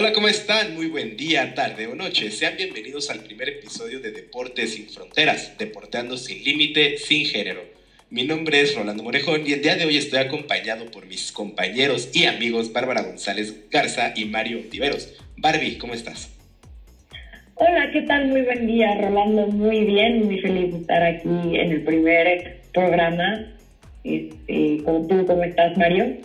Hola, ¿cómo están? Muy buen día, tarde o noche. Sean bienvenidos al primer episodio de Deportes sin Fronteras, Deporteando sin Límite, sin Género. Mi nombre es Rolando Morejón y el día de hoy estoy acompañado por mis compañeros y amigos Bárbara González Garza y Mario Tiveros. Barbie, ¿cómo estás? Hola, ¿qué tal? Muy buen día, Rolando. Muy bien, muy feliz de estar aquí en el primer programa. Este, ¿Tú cómo estás, Mario?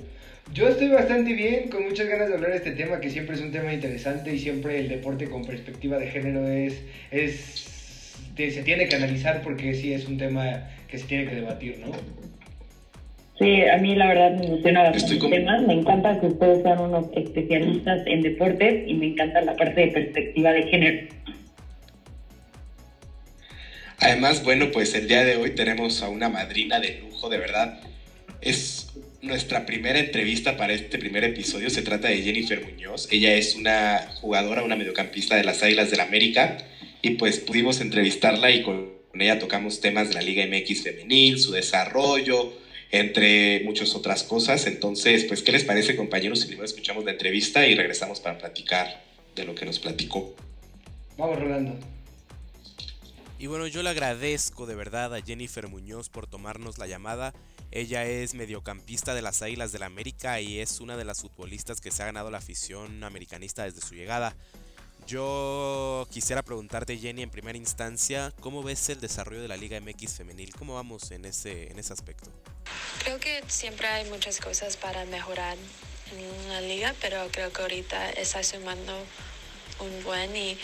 Yo estoy bastante bien, con muchas ganas de hablar de este tema, que siempre es un tema interesante y siempre el deporte con perspectiva de género es, es se tiene que analizar porque sí es un tema que se tiene que debatir, ¿no? Sí, a mí la verdad me emociona bastante el tema. Me encanta que ustedes sean unos especialistas en deportes y me encanta la parte de perspectiva de género. Además, bueno, pues el día de hoy tenemos a una madrina de lujo, de verdad. Es nuestra primera entrevista para este primer episodio. Se trata de Jennifer Muñoz. Ella es una jugadora, una mediocampista de las Águilas del América. Y pues pudimos entrevistarla y con ella tocamos temas de la Liga MX femenil, su desarrollo, entre muchas otras cosas. Entonces, pues, ¿qué les parece, compañeros? Si primero escuchamos la entrevista y regresamos para platicar de lo que nos platicó. Vamos, Rolando. Y bueno, yo le agradezco de verdad a Jennifer Muñoz por tomarnos la llamada. Ella es mediocampista de las Águilas del la América y es una de las futbolistas que se ha ganado la afición americanista desde su llegada. Yo quisiera preguntarte, Jenny, en primera instancia, ¿cómo ves el desarrollo de la Liga MX femenil? ¿Cómo vamos en ese, en ese aspecto? Creo que siempre hay muchas cosas para mejorar en la liga, pero creo que ahorita está sumando un buen y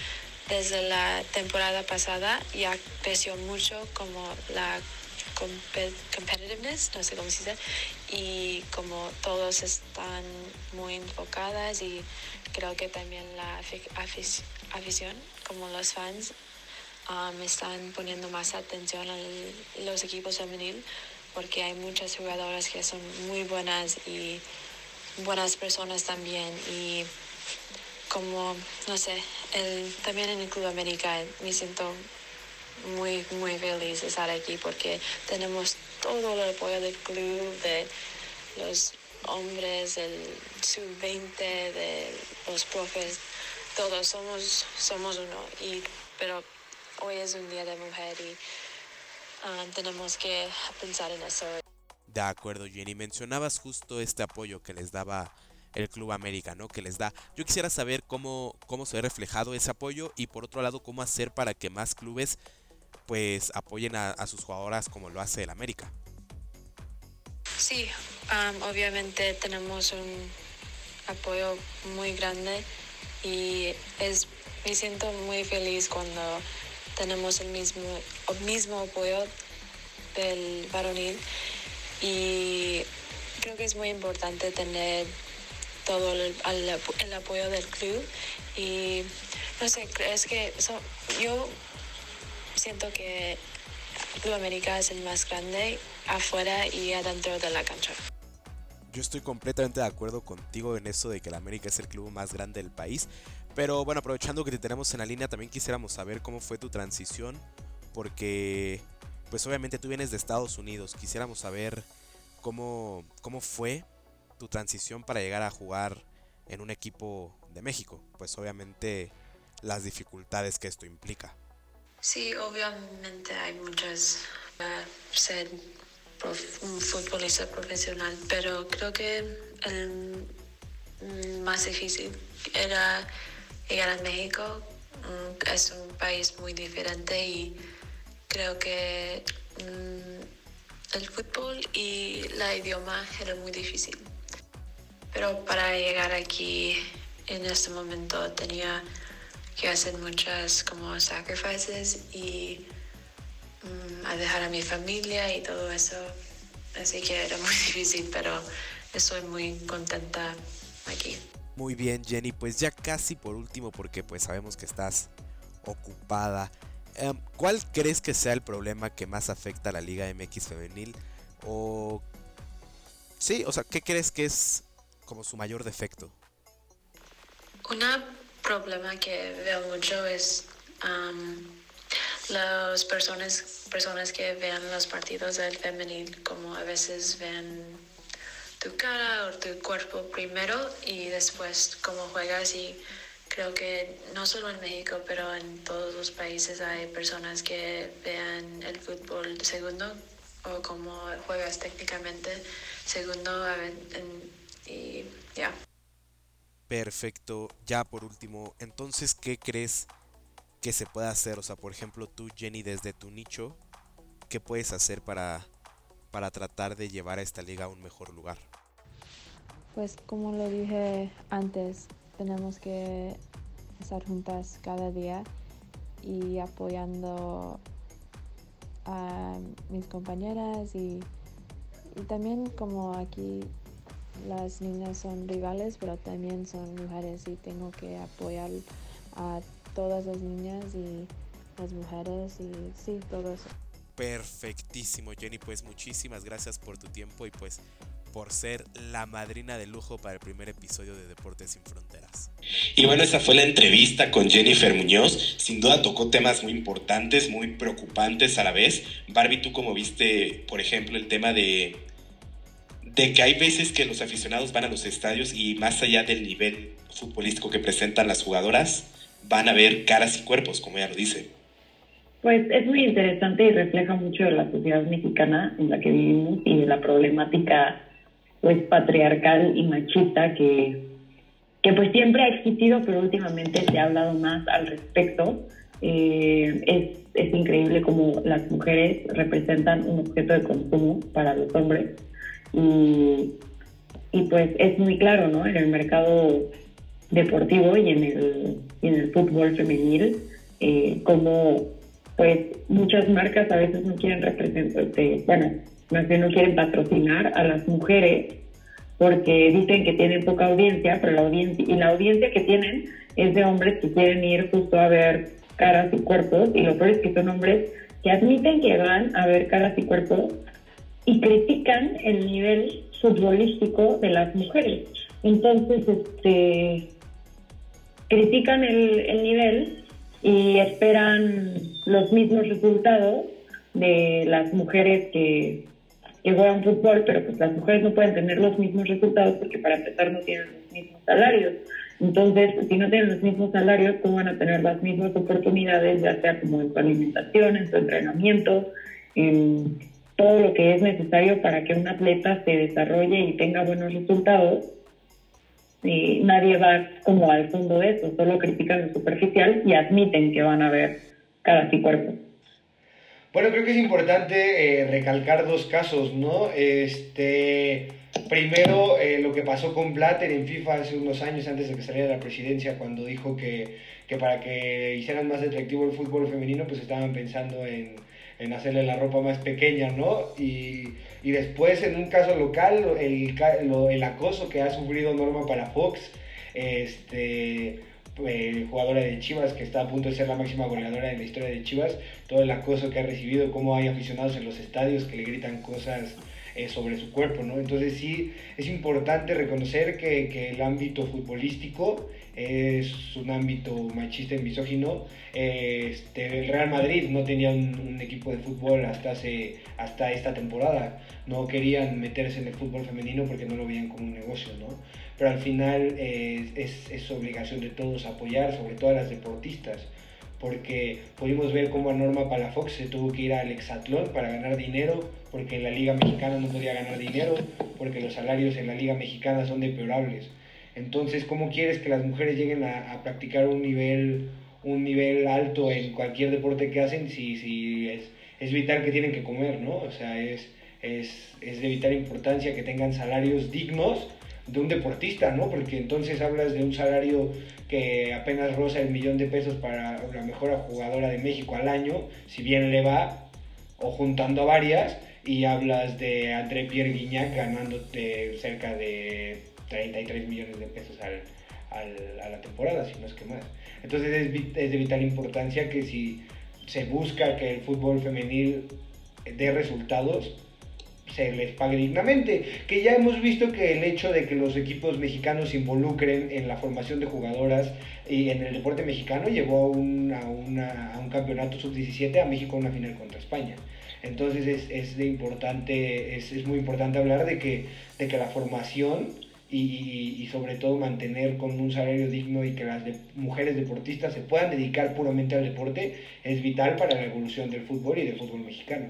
desde la temporada pasada ya creció mucho como la competitiveness, no sé cómo se dice, y como todos están muy enfocadas y creo que también la afición, como los fans, um, están poniendo más atención a los equipos femenil porque hay muchas jugadoras que son muy buenas y buenas personas también y como, no sé, el, también en el Club América me siento muy, muy feliz de estar aquí porque tenemos todo el apoyo del club, de los hombres, del sub-20, de los profes, todos somos, somos uno. Y, pero hoy es un día de mujer y ah, tenemos que pensar en eso. De acuerdo, Jenny. Mencionabas justo este apoyo que les daba el Club América, ¿no? Que les da. Yo quisiera saber cómo, cómo se ve reflejado ese apoyo y por otro lado, cómo hacer para que más clubes pues apoyen a, sus jugadoras como lo hace el América. Sí, obviamente tenemos un apoyo muy grande y es, me siento muy feliz cuando tenemos el mismo, mismo apoyo del varonil y creo que es muy importante tener todo el, apoyo del club y no sé, es que yo siento que Club América es el más grande afuera y adentro de la cancha. Yo estoy completamente de acuerdo contigo en eso de que el América es el club más grande del país. Pero bueno, aprovechando que te tenemos en la línea, también quisiéramos saber cómo fue tu transición. Porque, pues obviamente tú vienes de Estados Unidos. Quisiéramos saber cómo, cómo fue tu transición para llegar a jugar en un equipo de México? Pues obviamente las dificultades que esto implica. Sí, obviamente hay muchas para ser un futbolista profesional, pero creo que el más difícil era llegar a México. Mm, es un país muy diferente y creo que mm, el fútbol y la idioma era muy difícil. Pero para llegar aquí en este momento tenía que hacer muchas como sacrifices y mm, a dejar a mi familia y todo eso. Así que era muy difícil, pero estoy muy contenta aquí. Muy bien, Jenny. Pues ya casi por último, porque pues sabemos que estás ocupada. Em, ¿Cuál crees que sea el problema que más afecta a la Liga MX femenil? O sí, o sea, ¿qué crees que es como su mayor defecto? Un problema que veo mucho es um, las personas, personas que vean los partidos del femenil como a veces ven tu cara o tu cuerpo primero y después cómo juegas y creo que no solo en México, pero en todos los países hay personas que vean el fútbol segundo o cómo juegas técnicamente segundo y ya. Perfecto. Ya por último, entonces, ¿qué crees que se puede hacer? O sea, por ejemplo, tú, Jenny, desde tu nicho, ¿qué puedes hacer para, para tratar de llevar a esta liga a un mejor lugar? Pues como lo dije antes, tenemos que estar juntas cada día y apoyando a mis compañeras y, y también como aquí las niñas son rivales, pero también son mujeres y tengo que apoyar a todas las niñas y las mujeres y sí, todo eso. Perfectísimo, Jenny, pues muchísimas gracias por tu tiempo y pues por ser la madrina de lujo para el primer episodio de Deportes sin Fronteras. Y bueno, esa fue la entrevista con Jennifer Muñoz. Sin duda tocó temas muy importantes, muy preocupantes a la vez. Barbie, tú como viste, por ejemplo, el tema de, de que hay veces que los aficionados van a los estadios y más allá del nivel futbolístico que presentan las jugadoras, van a ver caras y cuerpos, como ella lo dice. Pues es muy interesante y refleja mucho de la sociedad mexicana en la que vivimos y de la problemática pues patriarcal y machista que, que pues siempre ha existido, pero últimamente se ha hablado más al respecto. Eh, es, es increíble cómo las mujeres representan un objeto de consumo para los hombres y, y pues es muy claro, ¿no? En el mercado deportivo y en el, y en el fútbol femenil, eh, como pues muchas marcas a veces no quieren representar, este, bueno, más bien no quieren patrocinar a las mujeres porque dicen que tienen poca audiencia, pero la audiencia, y la audiencia que tienen es de hombres que quieren ir justo a ver caras y cuerpos, y lo peor es que son hombres que admiten que van a ver caras y cuerpos y critican el nivel futbolístico de las mujeres. Entonces, este, critican el, el nivel y esperan los mismos resultados de las mujeres que, juegan fútbol, pero pues las mujeres no pueden tener los mismos resultados porque para empezar no tienen los mismos salarios. Entonces, si no tienen los mismos salarios, ¿cómo van a tener las mismas oportunidades, ya sea como en su alimentación, en su entrenamiento, en todo lo que es necesario para que un atleta se desarrolle y tenga buenos resultados? Y nadie va como al fondo de eso, solo critican lo superficial y admiten que van a ver cada cuerpo. Bueno, creo que es importante eh, recalcar dos casos, ¿no? Este, primero, eh, lo que pasó con Blatter en FIFA hace unos años antes de que saliera de la presidencia, cuando dijo que, que para que hicieran más atractivo el fútbol femenino, pues estaban pensando en, en hacerle la ropa más pequeña, ¿no? Y, y después, en un caso local, el, el acoso que ha sufrido Norma para Fox, este eh, jugadora de Chivas que está a punto de ser la máxima goleadora de la historia de Chivas, todo el acoso que ha recibido, cómo hay aficionados en los estadios que le gritan cosas eh, sobre su cuerpo, ¿no? Entonces sí, es importante reconocer que, que, el ámbito futbolístico es un ámbito machista y misógino. Este, el Real Madrid no tenía un, un, equipo de fútbol hasta, hace, hasta esta temporada. No querían meterse en el fútbol femenino porque no lo veían como un negocio, ¿no? pero al final eh, es, es, obligación de todos apoyar, sobre todo a las deportistas, porque pudimos ver cómo a Norma Palafox se tuvo que ir al hexatlón para ganar dinero, porque en la Liga Mexicana no podía ganar dinero, porque los salarios en la Liga Mexicana son deplorables. Entonces, ¿cómo quieres que las mujeres lleguen a, a practicar un nivel, un nivel alto en cualquier deporte que hacen si, si es, es vital que tienen que comer, ¿no? O sea, es, es, es de vital importancia que tengan salarios dignos de un deportista, ¿no? Porque entonces hablas de un salario que apenas roza el millón de pesos para la mejor jugadora de México al año, si bien le va, o juntando a varias, y hablas de André Pierre Guignac ganándote cerca de 33 millones de pesos al, al, a la temporada, si no es que más. Entonces es, es de vital importancia que si se busca que el fútbol femenil dé resultados, se les pague dignamente. Que ya hemos visto que el hecho de que los equipos mexicanos se involucren en la formación de jugadoras y en el deporte mexicano llevó a un, a una, a un campeonato sub-17 a México a una final contra España. Entonces es, es de importante, es, es, muy importante hablar de que, de que la formación y, y, sobre todo mantener con un salario digno y que las mujeres deportistas se puedan dedicar puramente al deporte es vital para la evolución del fútbol y del fútbol mexicano.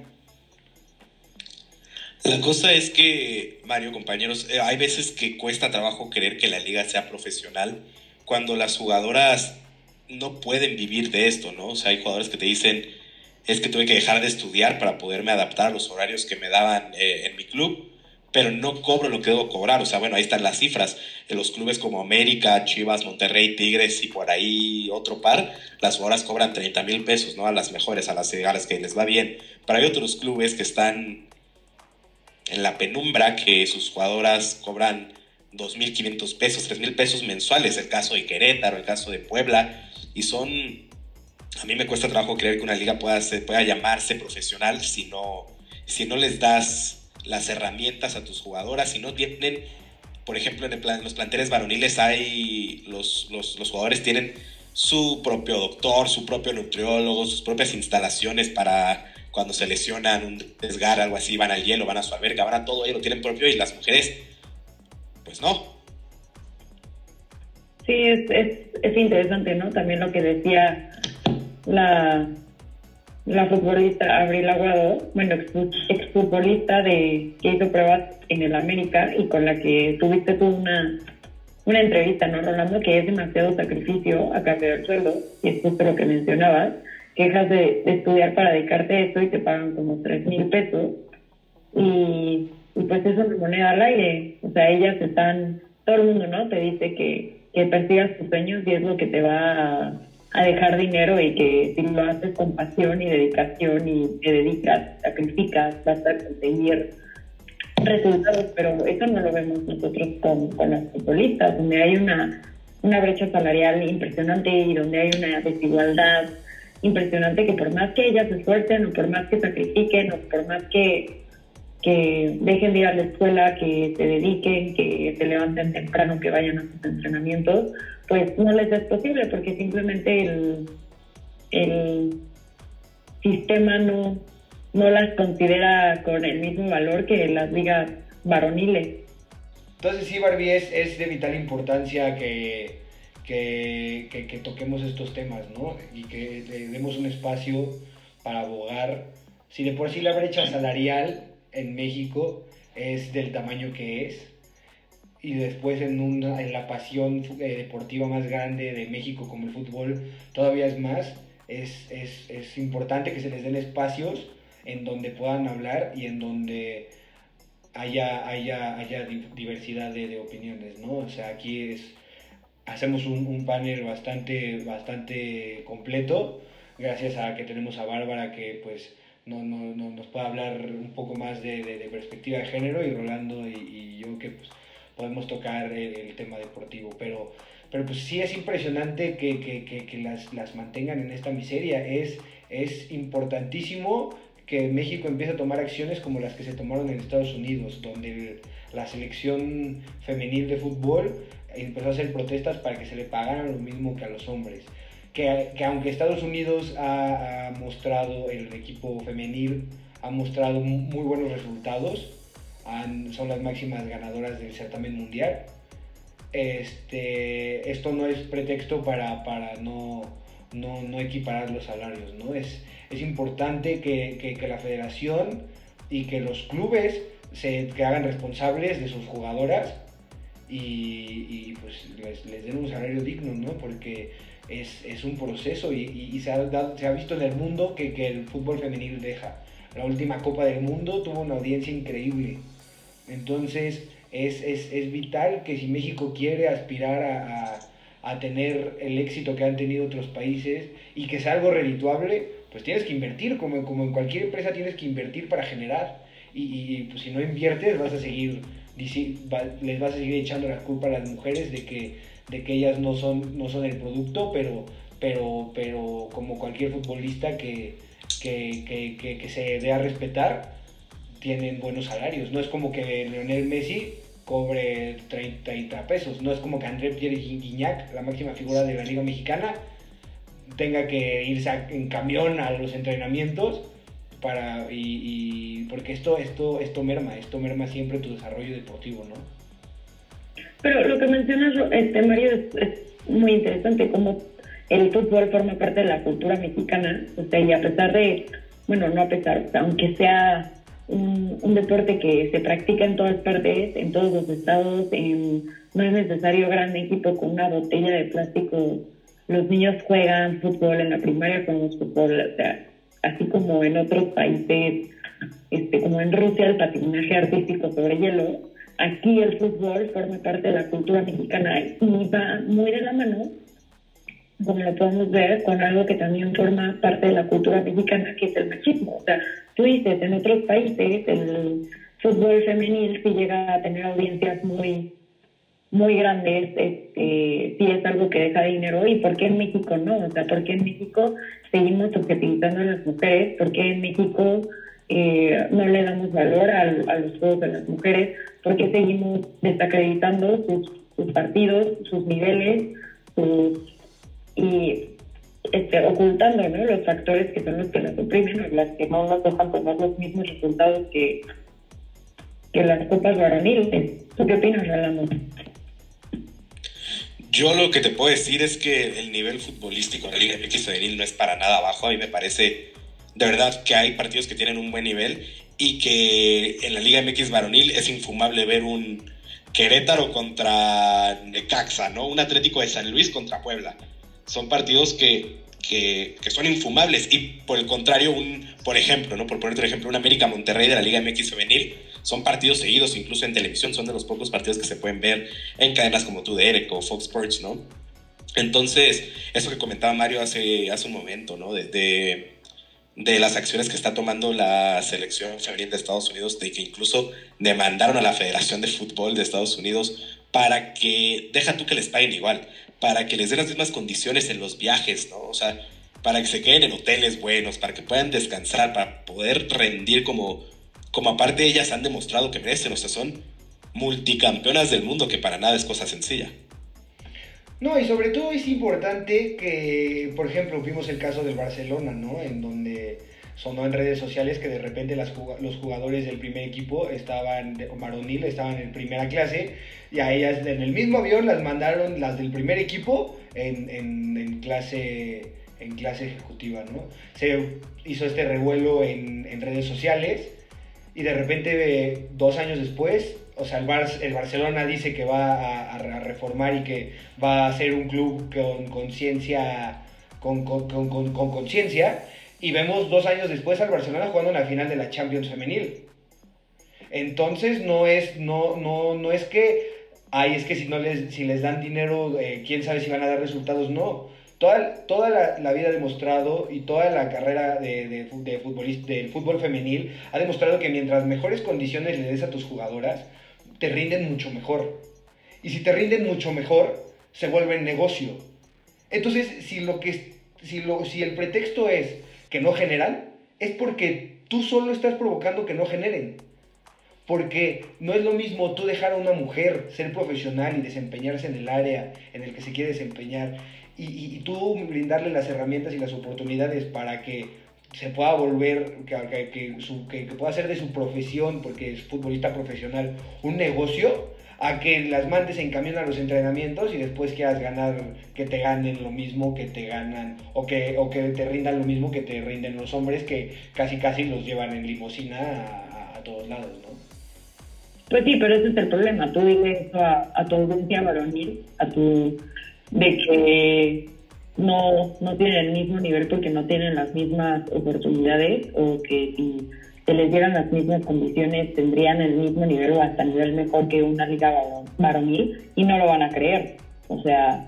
La cosa es que, Mario, compañeros, eh, hay veces que cuesta trabajo creer que la liga sea profesional cuando las jugadoras no pueden vivir de esto, ¿no? O sea, hay jugadores que te dicen, es que tuve que dejar de estudiar para poderme adaptar a los horarios que me daban eh, en mi club, pero no cobro lo que debo cobrar. O sea, bueno, ahí están las cifras. En los clubes como América, Chivas, Monterrey, Tigres y por ahí otro par, las jugadoras cobran 30 mil pesos, ¿no? A las mejores, a las, a que les va bien. Pero hay otros clubes que están en la penumbra que sus jugadoras cobran 2.500 pesos, 3.000 pesos mensuales, el caso de Querétaro, el caso de Puebla, y son, a mí me cuesta trabajo creer que una liga pueda, pueda llamarse profesional si no, si no les das las herramientas a tus jugadoras, si no tienen, por ejemplo, en, los planteles varoniles hay, los, los, jugadores tienen su propio doctor, su propio nutriólogo, sus propias instalaciones para cuando se lesionan un desgar, algo así, van al hielo, van a su alberca, van todo, ellos lo tienen propio y las mujeres, pues no. Sí, es, es, es interesante, ¿no? También lo que decía la, la futbolista Abril Aguado, bueno, exfutbolista de, que hizo pruebas en el América y con la que tuviste tú una, una entrevista, ¿no, Rolando? Que es demasiado sacrificio a cambio del sueldo, y es justo lo que mencionabas que dejas de, estudiar para dedicarte a esto y te pagan como tres mil pesos. Y, pues eso es moneda al aire. O sea, ellas están, todo el mundo, ¿no? Te dice que, que persigas tus sueños y es lo que te va a, dejar dinero y que si lo haces con pasión y dedicación y te dedicas, sacrificas, vas a conseguir resultados, pero eso no lo vemos nosotros con, con las futbolistas, donde hay una, una brecha salarial impresionante y donde hay una desigualdad impresionante que por más que ellas se esfuercen o por más que sacrifiquen o por más que, que dejen de ir a la escuela, que se dediquen, que se levanten temprano, que vayan a sus entrenamientos, pues no les es posible porque simplemente el, el sistema no, no las considera con el mismo valor que las ligas varoniles. Entonces sí, Barbie, es, es de vital importancia que que, toquemos estos temas, ¿no? Y que demos un espacio para abogar. Si de por sí la brecha salarial en México es del tamaño que es, y después en, una, en la pasión eh, deportiva más grande de México como el fútbol todavía es más, es, es, es, importante que se les den espacios en donde puedan hablar y en donde haya, haya, haya diversidad de, de opiniones, ¿no? O sea, aquí es hacemos un, un, panel bastante, bastante completo, gracias a que tenemos a Bárbara que pues no, no, no nos puede hablar un poco más de, de, perspectiva de género y Rolando y, y yo que pues, podemos tocar el, tema deportivo, pero, pero pues sí es impresionante que, que, que, las, las, mantengan en esta miseria, es, es importantísimo que México empiece a tomar acciones como las que se tomaron en Estados Unidos, donde la selección femenil de fútbol empezó a hacer protestas para que se le pagaran lo mismo que a los hombres. Que, que aunque Estados Unidos ha, ha, mostrado, el equipo femenil ha mostrado muy buenos resultados, han, son las máximas ganadoras del certamen mundial, este, esto no es pretexto para, para no, no, no, equiparar los salarios, ¿no? Es, es importante que, que, que la federación y que los clubes se que hagan responsables de sus jugadoras y, pues les, den un salario digno, ¿no? Porque es, es un proceso y, y se, ha se, ha visto en el mundo que, que, el fútbol femenil deja. La última Copa del Mundo tuvo una audiencia increíble. Entonces es, es, es vital que si México quiere aspirar a, a, a, tener el éxito que han tenido otros países y que sea algo redituable, pues tienes que invertir, como, como en cualquier empresa tienes que invertir para generar. Y, y pues si no inviertes vas a seguir les vas a seguir echando la culpa a las mujeres de que, de que ellas no son, no son el producto, pero, pero, pero como cualquier futbolista que, que, que, que, se dé a respetar, tienen buenos salarios. No es como que Leonel Messi cobre 30 pesos, no es como que André Pierre Guignac, la máxima figura de la Liga Mexicana, tenga que irse en camión a los entrenamientos para y, porque esto esto esto merma esto merma siempre tu desarrollo deportivo no pero lo que mencionas este Mario es, muy interesante como el fútbol forma parte de la cultura mexicana o sea y a pesar de bueno no a pesar aunque sea un, deporte que se practica en todas partes en todos los estados en, no es necesario gran equipo con una botella de plástico. Los niños juegan fútbol en la primaria con los fútbol o sea así como en otros países, este, como en Rusia el patinaje artístico sobre hielo, aquí el fútbol forma parte de la cultura mexicana y va muy de la mano, como lo podemos ver, con algo que también forma parte de la cultura mexicana, que es el machismo. O sea, tú dices, en otros países el fútbol femenil sí llega a tener audiencias muy muy grandes, este, sí es algo que deja dinero y por qué en México no, o sea, por qué en México seguimos objetivizando a las mujeres, por qué en México eh, no le damos valor a, los juegos de las mujeres, por qué seguimos desacreditando sus, partidos, sus niveles, y este, ocultando los factores que son los que las oprimen las que no nos dejan tener los mismos resultados que, que las copas varoniles. ¿Tú qué opinas, Rolando? Yo lo que te puedo decir es que el nivel futbolístico en la Liga MX no es para nada bajo. A mí me parece de verdad que hay partidos que tienen un buen nivel y que en la Liga MX varonil es infumable ver un Querétaro contra Necaxa, ¿no? Un Atlético de San Luis contra Puebla. Son partidos que, que, son infumables y por el contrario, un, por ejemplo, ¿no? Por poner otro ejemplo, un América Monterrey de la Liga MX femenil son partidos seguidos, incluso en televisión, son de los pocos partidos que se pueden ver en cadenas como tú de Eric o Fox Sports, ¿no? Entonces, eso que comentaba Mario hace, hace un momento, ¿no? De, las acciones que está tomando la selección femenil de Estados Unidos, de que incluso demandaron a la Federación de Fútbol de Estados Unidos para que, deja tú que les paguen igual, para que les den las mismas condiciones en los viajes, ¿no? O sea, para que se queden en hoteles buenos, para que puedan descansar, para poder rendir como como aparte ellas han demostrado que merecen, o sea, son multicampeonas del mundo, que para nada es cosa sencilla. No, y sobre todo es importante que, por ejemplo, vimos el caso del Barcelona, ¿no? En donde sonó en redes sociales que de repente los jugadores del primer equipo estaban, varonil, estaban en primera clase, y a ellas en el mismo avión las mandaron las del primer equipo en, en, clase en clase ejecutiva, ¿no? Se hizo este revuelo en, en redes sociales y de repente dos años después, o sea, el, el Barcelona dice que va a, reformar y que va a ser un club con conciencia, con conciencia, y vemos dos años después al Barcelona jugando en la final de la Champions femenil. Entonces no es, no, no, no es que, ay, es que si, no les, si les dan dinero, eh, quién sabe si van a dar resultados, no toda, la, vida ha demostrado y toda la carrera de, de, del fútbol femenil ha demostrado que mientras mejores condiciones le des a tus jugadoras, te rinden mucho mejor. Y si te rinden mucho mejor, se vuelve negocio. Entonces, si, lo que, si, lo, si el pretexto es que no generan, es porque tú solo estás provocando que no generen. Porque no es lo mismo tú dejar a una mujer ser profesional y desempeñarse en el área en el que se quiere desempeñar y, tú brindarle las herramientas y las oportunidades para que se pueda volver, que, que, que, pueda hacer de su profesión, porque es futbolista profesional, un negocio, a que las mandes en camión a los entrenamientos y después quieras ganar, que te ganen lo mismo que te ganan, o que, o que te rindan lo mismo que te rinden los hombres que casi casi los llevan en limosina a, todos lados, ¿no? Pues sí, pero ese es el problema. Tú dile a, a tu audiencia varonil, a tu de que no, no tienen el mismo nivel porque no tienen las mismas oportunidades o que si se les dieran las mismas condiciones tendrían el mismo nivel o hasta nivel mejor que una liga varonil y no lo van a creer. O sea,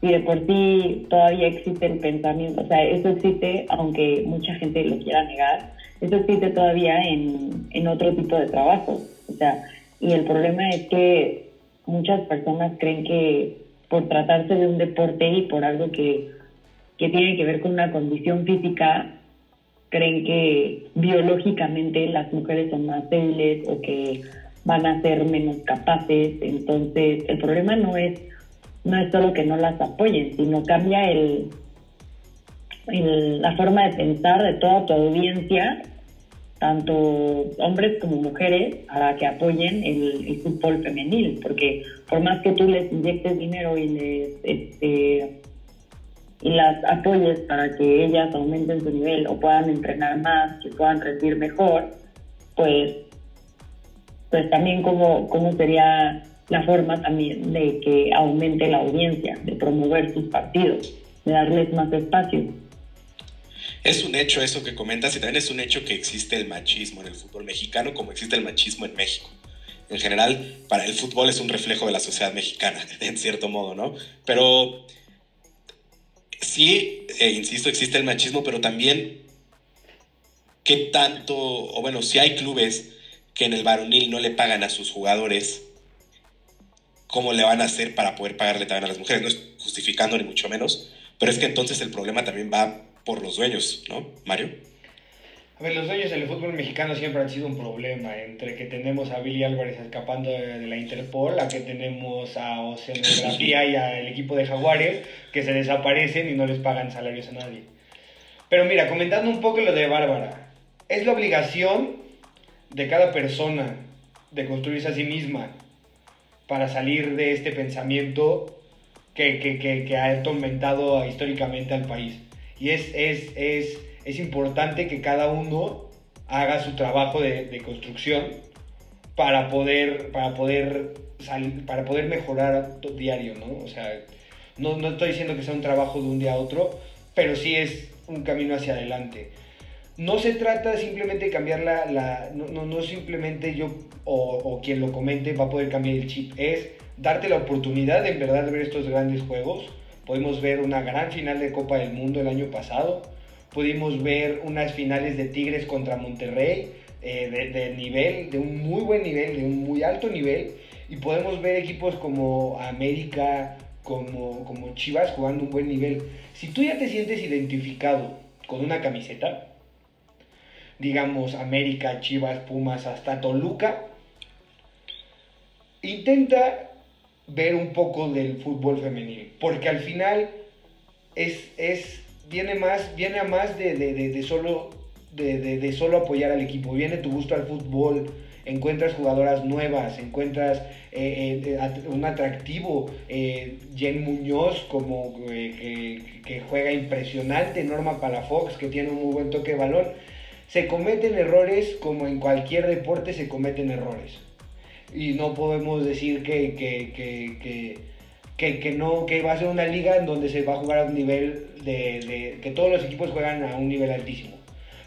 y de por sí todavía existe el pensamiento, o sea, eso existe, aunque mucha gente lo quiera negar, eso existe todavía en, en otro tipo de trabajo. O sea, y el problema es que muchas personas creen que por tratarse de un deporte y por algo que, tiene que ver con una condición física, creen que biológicamente las mujeres son más débiles o que van a ser menos capaces. Entonces, el problema no es, no es solo que no las apoyen, sino cambia el, la forma de pensar de toda tu audiencia, tanto hombres como mujeres, para que apoyen el, fútbol femenil, porque por más que tú les inyectes dinero y les este, y las apoyes para que ellas aumenten su nivel o puedan entrenar más, que puedan rendir mejor, pues, pues también cómo, cómo sería la forma también de que aumente la audiencia, de promover sus partidos, de darles más espacio. Es un hecho eso que comentas y también es un hecho que existe el machismo en el fútbol mexicano como existe el machismo en México. En general, para el fútbol es un reflejo de la sociedad mexicana, en cierto modo, ¿no? Pero sí, eh, insisto, existe el machismo, pero también qué tanto, o bueno, si hay clubes que en el varonil no le pagan a sus jugadores, ¿cómo le van a hacer para poder pagarle también a las mujeres? No es justificando ni mucho menos, pero es que entonces el problema también va por los dueños, ¿no, Mario? A ver, los dueños del fútbol mexicano siempre han sido un problema, entre que tenemos a Billy Álvarez escapando de, la Interpol, a que tenemos a Oceanografía y al equipo de Jaguares que se desaparecen y no les pagan salarios a nadie. Pero mira, comentando un poco lo de Bárbara, es la obligación de cada persona de construirse a sí misma para salir de este pensamiento que, que, que, que ha atormentado históricamente al país. Y es, es, es, es importante que cada uno haga su trabajo de, de construcción para poder, para poder salir, para poder mejorar diario, ¿no? O sea, no, no estoy diciendo que sea un trabajo de un día a otro, pero sí es un camino hacia adelante. No se trata simplemente de cambiar la... la no, no, no, simplemente yo o, o, quien lo comente va a poder cambiar el chip, es darte la oportunidad de en verdad de ver estos grandes juegos, Podemos ver una gran final de Copa del Mundo el año pasado. Pudimos ver unas finales de Tigres contra Monterrey eh, de, nivel, de un muy buen nivel, de un muy alto nivel. Y podemos ver equipos como América, como, como Chivas jugando un buen nivel. Si tú ya te sientes identificado con una camiseta, digamos América, Chivas, Pumas, hasta Toluca, intenta ver un poco del fútbol femenil, porque al final es, es viene, más, viene a más de, de, de, solo, de, solo apoyar al equipo, viene tu gusto al fútbol, encuentras jugadoras nuevas, encuentras eh, eh, un atractivo, eh, Jen Muñoz como que, que, juega impresionante, Norma Palafox que tiene un muy buen toque de balón. Se cometen errores como en cualquier deporte se cometen errores y no podemos decir que, que, que, que, que, no, que va a ser una liga en donde se va a jugar a un nivel de, que todos los equipos juegan a un nivel altísimo.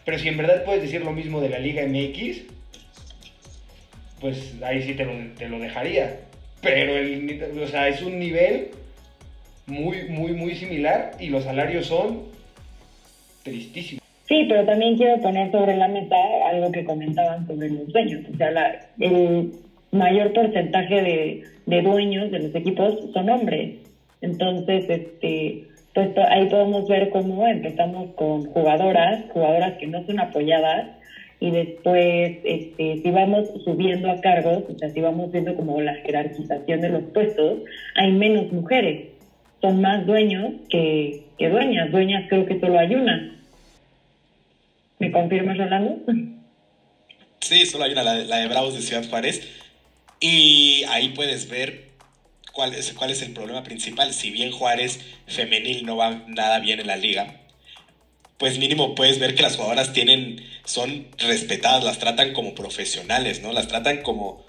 Pero si en verdad puedes decir lo mismo de la Liga MX, pues ahí sí te lo, te lo dejaría. Pero el, o sea, es un nivel muy, muy, muy similar y los salarios son tristísimos. Sí, pero también quiero poner sobre la mesa algo que comentaban sobre los dueños. O sea, la, mayor porcentaje de, de dueños de los equipos son hombres. Entonces, este, pues ahí podemos ver cómo empezamos con jugadoras, jugadoras que no son apoyadas, y después, este, si vamos subiendo a cargos, o sea, si vamos viendo como la jerarquización de los puestos, hay menos mujeres. Son más dueños que, que dueñas. Dueñas creo que solo hay una. ¿Me confirmas, Rolando? Sí, solo hay una, la la de Bravos de Ciudad Juárez. Y ahí puedes ver cuál es, cuál es el problema principal. Si bien Juárez femenil no va nada bien en la liga, pues mínimo puedes ver que las jugadoras tienen, son respetadas, las tratan como profesionales, ¿no? Las tratan como,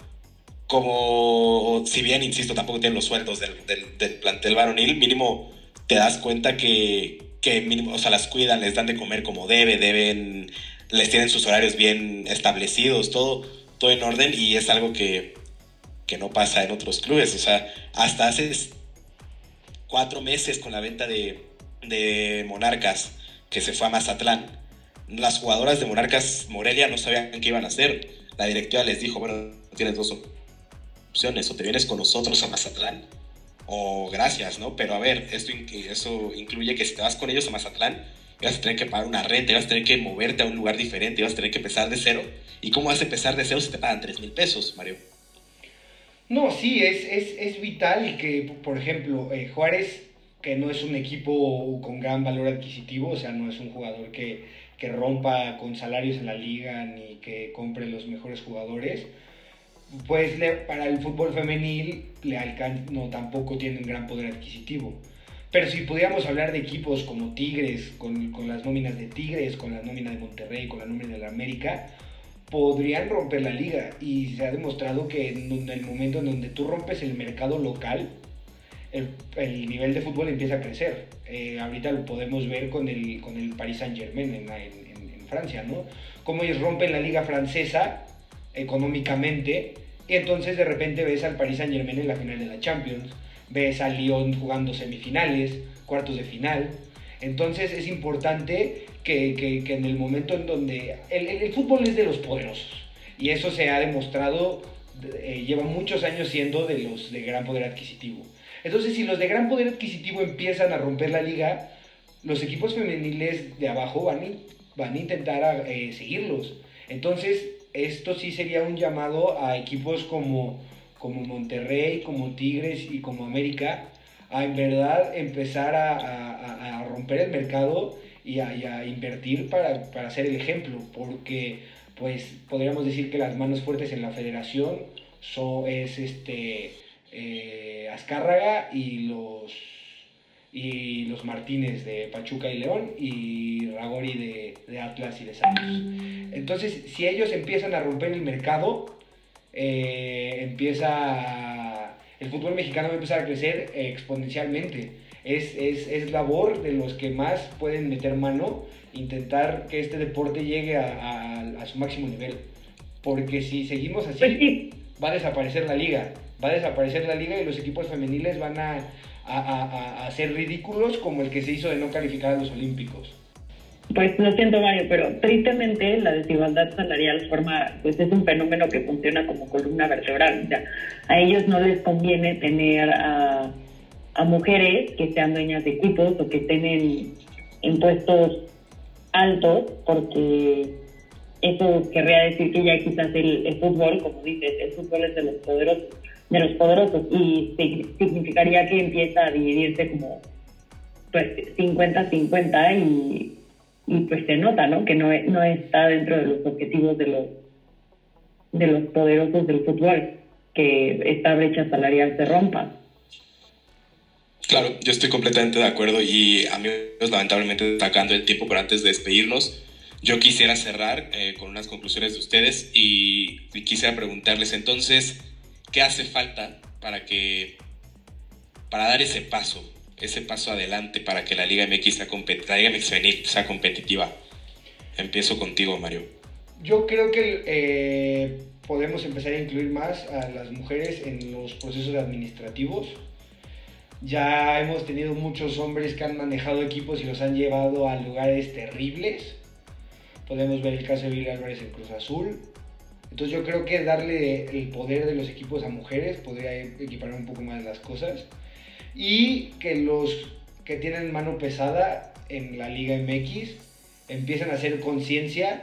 como, si bien, insisto, tampoco tienen los sueldos del, del, plantel varonil, mínimo te das cuenta que, que mínimo, o sea, las cuidan, les dan de comer como debe, deben, les tienen sus horarios bien establecidos, todo, todo en orden y es algo que, que no pasa en otros clubes. O sea, hasta hace cuatro meses con la venta de, Monarcas, que se fue a Mazatlán, las jugadoras de Monarcas Morelia no sabían qué iban a hacer. La directiva les dijo, bueno, tienes dos opciones, o te vienes con nosotros a Mazatlán, o gracias, ¿no? Pero a ver, esto, eso incluye que si te vas con ellos a Mazatlán, vas a tener que pagar una renta, vas a tener que moverte a un lugar diferente, vas a tener que empezar de cero. ¿Y cómo vas a empezar de cero si te pagan 3 mil pesos, Mario? No, sí, es, es, es vital que, por ejemplo, eh, Juárez que no es un equipo con gran valor adquisitivo, o sea, no es un jugador que, que rompa con salarios en la liga ni que compre los mejores jugadores, pues para el fútbol femenil le no tampoco tiene un gran poder adquisitivo. Pero si pudiéramos hablar de equipos como Tigres, con, con las nóminas de Tigres, con la nómina de Monterrey, con la nómina de la América, podrían romper la liga. Y se ha demostrado que en el momento en donde tú rompes el mercado local, el, el nivel de fútbol empieza a crecer. Eh, ahorita lo podemos ver con el, con el Paris Saint Germain en, en, en Francia, ¿no? Cómo ellos rompen la liga francesa económicamente y entonces de repente ves al Paris Saint Germain en la final de la Champions, ves al Lyon jugando semifinales, cuartos de final. Entonces es importante que, en el momento en donde el, el, fútbol es de los poderosos y eso se ha demostrado, eh, lleva muchos años siendo de los de gran poder adquisitivo. Entonces si los de gran poder adquisitivo empiezan a romper la liga, los equipos femeniles de abajo van, van a intentar eh, seguirlos. Entonces esto sí sería un llamado a equipos como, como Monterrey, como Tigres y como América a en verdad empezar a, romper el mercado y a, invertir para, para, ser el ejemplo, porque pues podríamos decir que las manos fuertes en la federación son, es este eh, Azcárraga y los y los Martínez de Pachuca y León y Ragori de, Atlas y de Santos. Entonces, si ellos empiezan a romper el mercado, eh, empieza el fútbol mexicano va a empezar a crecer exponencialmente. Es, es, es, labor de los que más pueden meter mano, intentar que este deporte llegue a, a, su máximo nivel. Porque si seguimos así, pues va a desaparecer la liga. Va a desaparecer la liga y los equipos femeniles van a, a, a, ser ridículos como el que se hizo de no calificar a los Olímpicos. Pues lo siento Mario, pero tristemente la desigualdad salarial forma, pues es un fenómeno que funciona como columna vertebral. O sea, a ellos no les conviene tener a, mujeres que sean dueñas de equipos o que estén en, puestos altos, porque eso querría decir que ya quizás el, el fútbol, como dices, el fútbol es de los poderosos de los poderosos y significaría que empieza a dividirse como pues 50-50 y, y, pues se nota, ¿no? Que no, no está dentro de los objetivos de los de los poderosos del fútbol, que esta brecha salarial se rompa. Claro, yo estoy completamente de acuerdo y a mí lamentablemente destacando el tiempo, pero antes de despedirnos, yo quisiera cerrar eh, con unas conclusiones de ustedes y quisiera preguntarles entonces, ¿Qué hace falta para que para dar ese paso, ese paso adelante para que la Liga MX sea, la Liga MX sea competitiva? Empiezo contigo, Mario. Yo creo que eh, podemos empezar a incluir más a las mujeres en los procesos administrativos. Ya hemos tenido muchos hombres que han manejado equipos y los han llevado a lugares terribles. Podemos ver el caso de Billy Álvarez en Cruz Azul. Entonces yo creo que darle el poder de los equipos a mujeres podría equiparar un poco más las cosas. Y que los que tienen mano pesada en la Liga MX empiezan a hacer conciencia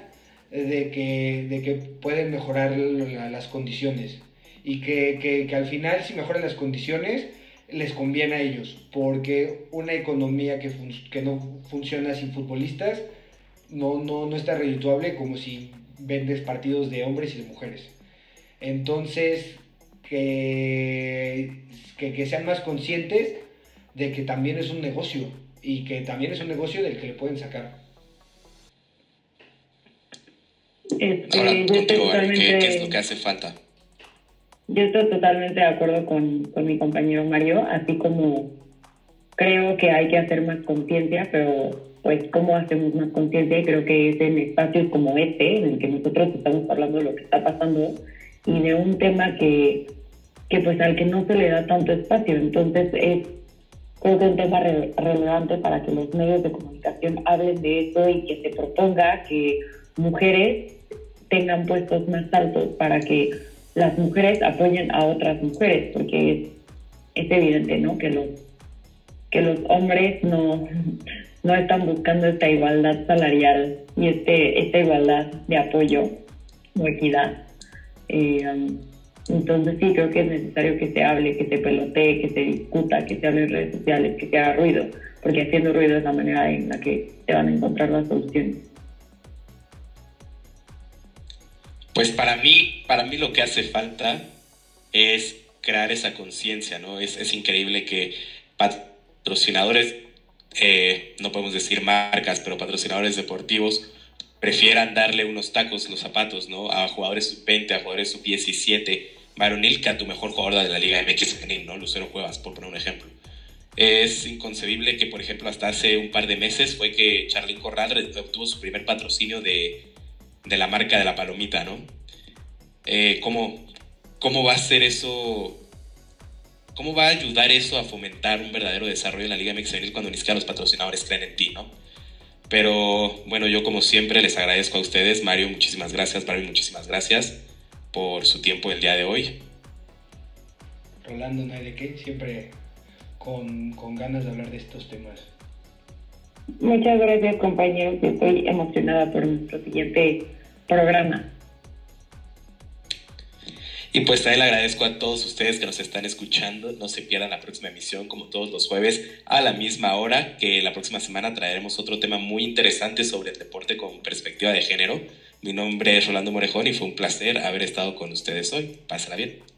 de que, de que pueden mejorar las condiciones. Y que, que, que, al final si mejoran las condiciones les conviene a ellos. Porque una economía que, que no funciona sin futbolistas no, no, no está redituable como si vendes partidos de hombres y de mujeres. Entonces, que, que, sean más conscientes de que también es un negocio y que también es un negocio del que le pueden sacar. Este, ¿qué, es lo que hace falta? Yo estoy totalmente de acuerdo con, con mi compañero Mario, así como creo que hay que hacer más conciencia, pero pues cómo hacemos más conciencia y creo que es en espacios como este, en el que nosotros estamos hablando de lo que está pasando y de un tema que, que pues al que no se le da tanto espacio. Entonces es un tema relevante para que los medios de comunicación hablen de eso y que se proponga que mujeres tengan puestos más altos para que las mujeres apoyen a otras mujeres, porque es, es evidente, ¿no? Que los que los hombres no no están buscando esta igualdad salarial y este, esta igualdad de apoyo o equidad. Eh, Entonces sí, creo que es necesario que se hable, que se pelotee, que se discuta, que se hable en redes sociales, que se haga ruido, porque haciendo ruido es la manera en la que se van a encontrar las soluciones. Pues para mí, para mí lo que hace falta es crear esa conciencia, ¿no? Es, es, increíble que patrocinadores, eh, no podemos decir marcas, pero patrocinadores deportivos prefieran darle unos tacos los zapatos, ¿no? A jugadores sub-20, a jugadores sub-17, varonil, que a tu mejor jugador de la Liga MX ¿no? Lucero Cuevas, por poner un ejemplo. Es inconcebible que, por ejemplo, hasta hace un par de meses fue que Charlín Corral obtuvo su primer patrocinio de, de la marca de la palomita, ¿no? Eh, ¿cómo, ¿Cómo va a ser eso? ¿Cómo va a ayudar eso a fomentar un verdadero desarrollo en la Liga MX cuando ni siquiera los patrocinadores creen en ti, ¿no? Pero bueno, yo como siempre les agradezco a ustedes. Mario, muchísimas gracias. Mario, muchísimas gracias por su tiempo el día de hoy. Rolando, no hay de qué. Siempre con, con ganas de hablar de estos temas. Muchas gracias compañeros. Estoy emocionada por nuestro siguiente programa. Y pues también le agradezco a todos ustedes que nos están escuchando. No se pierdan la próxima emisión, como todos los jueves, a la misma hora, que la próxima semana traeremos otro tema muy interesante sobre el deporte con perspectiva de género. Mi nombre es Rolando Morejón y fue un placer haber estado con ustedes hoy. Pásenla bien.